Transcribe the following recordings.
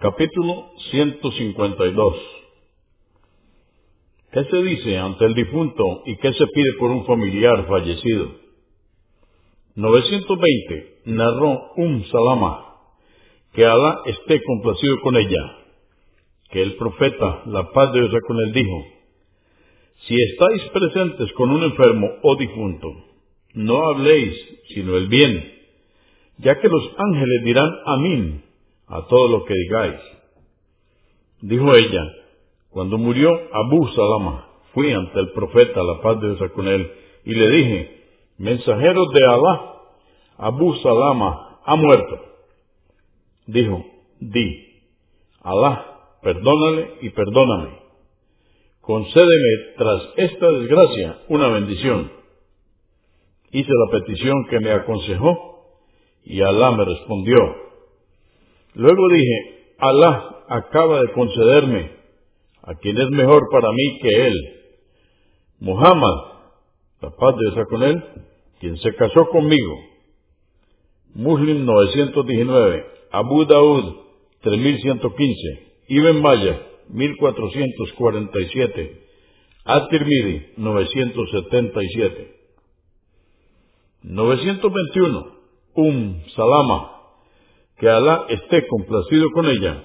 Capítulo 152 ¿Qué se dice ante el difunto y qué se pide por un familiar fallecido? 920. Narró Um Salama, que Alá esté complacido con ella, que el profeta, la paz de Dios con él, dijo, Si estáis presentes con un enfermo o difunto, no habléis sino el bien, ya que los ángeles dirán amén a todo lo que digáis. Dijo ella, cuando murió Abu Salama, fui ante el profeta, la paz de Dios con él, y le dije, mensajero de Alá, Abu Salama ha muerto. Dijo, di, Alá, perdónale y perdóname. Concédeme tras esta desgracia una bendición. Hice la petición que me aconsejó y Alá me respondió. Luego dije, Alá acaba de concederme a quien es mejor para mí que él. Muhammad, la paz de Dios con él, quien se casó conmigo. Muslim 919, Abu Daud 3115, Ibn Maya 1447, At-Tirmidhi 977. 921, Um Salama que Alá esté complacido con ella,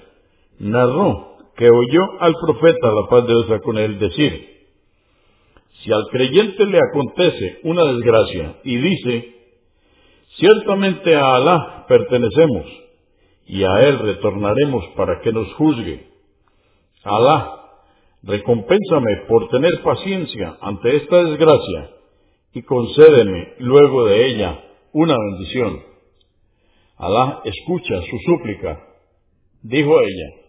narró que oyó al profeta, la paz de Dios con él, decir, si al creyente le acontece una desgracia y dice, ciertamente a Alá pertenecemos y a Él retornaremos para que nos juzgue. Alá, recompénsame por tener paciencia ante esta desgracia y concédeme luego de ella una bendición. Alá escucha su súplica. Dijo ella,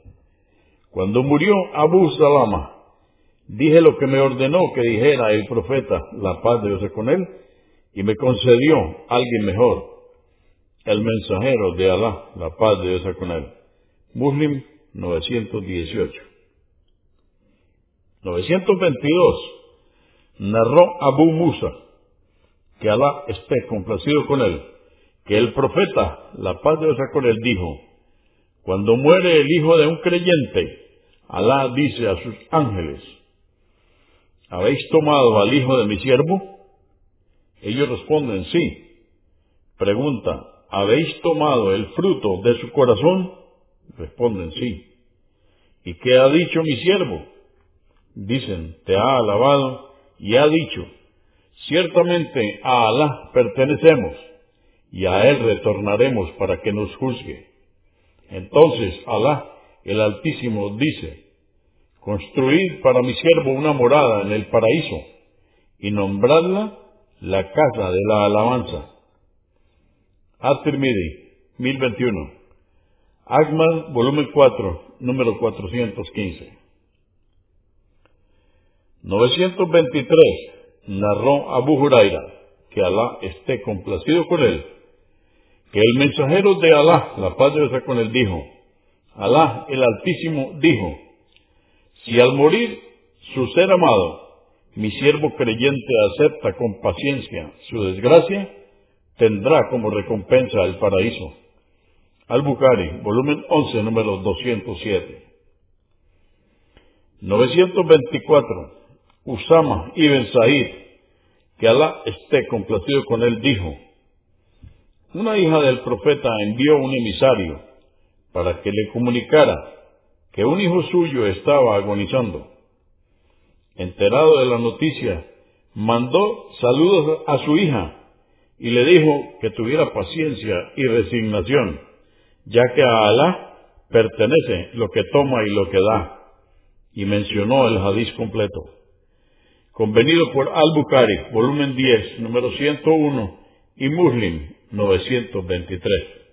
cuando murió Abu Salama, dije lo que me ordenó que dijera el profeta, la paz de Dios con él, y me concedió alguien mejor, el mensajero de Alá, la paz de Dios con él. Muslim 918. 922. Narró Abu Musa, que Alá esté complacido con él que el profeta, la paz de Dios con él, dijo, cuando muere el hijo de un creyente, Alá dice a sus ángeles, ¿habéis tomado al hijo de mi siervo? Ellos responden, sí. Pregunta, ¿habéis tomado el fruto de su corazón? Responden, sí. ¿Y qué ha dicho mi siervo? Dicen, te ha alabado y ha dicho, ciertamente a Alá pertenecemos y a Él retornaremos para que nos juzgue. Entonces Alá, el Altísimo, dice, construid para mi siervo una morada en el paraíso y nombradla la casa de la alabanza. At-Tirmidhi, 1021. Agmal, volumen 4, número 415. 923. Narró Abu Huraira, que Alá esté complacido con él, el mensajero de Alá, la paz de con él, dijo, Alá el Altísimo dijo, si al morir su ser amado, mi siervo creyente acepta con paciencia su desgracia, tendrá como recompensa el paraíso. Al-Bukhari, volumen 11, número 207. 924. Usama ibn Said, que Alá esté complacido con él, dijo, una hija del profeta envió un emisario para que le comunicara que un hijo suyo estaba agonizando. Enterado de la noticia, mandó saludos a su hija y le dijo que tuviera paciencia y resignación, ya que a Alá pertenece lo que toma y lo que da, y mencionó el hadiz completo. Convenido por Al-Bukhari, volumen 10, número 101, y Muslim, 923.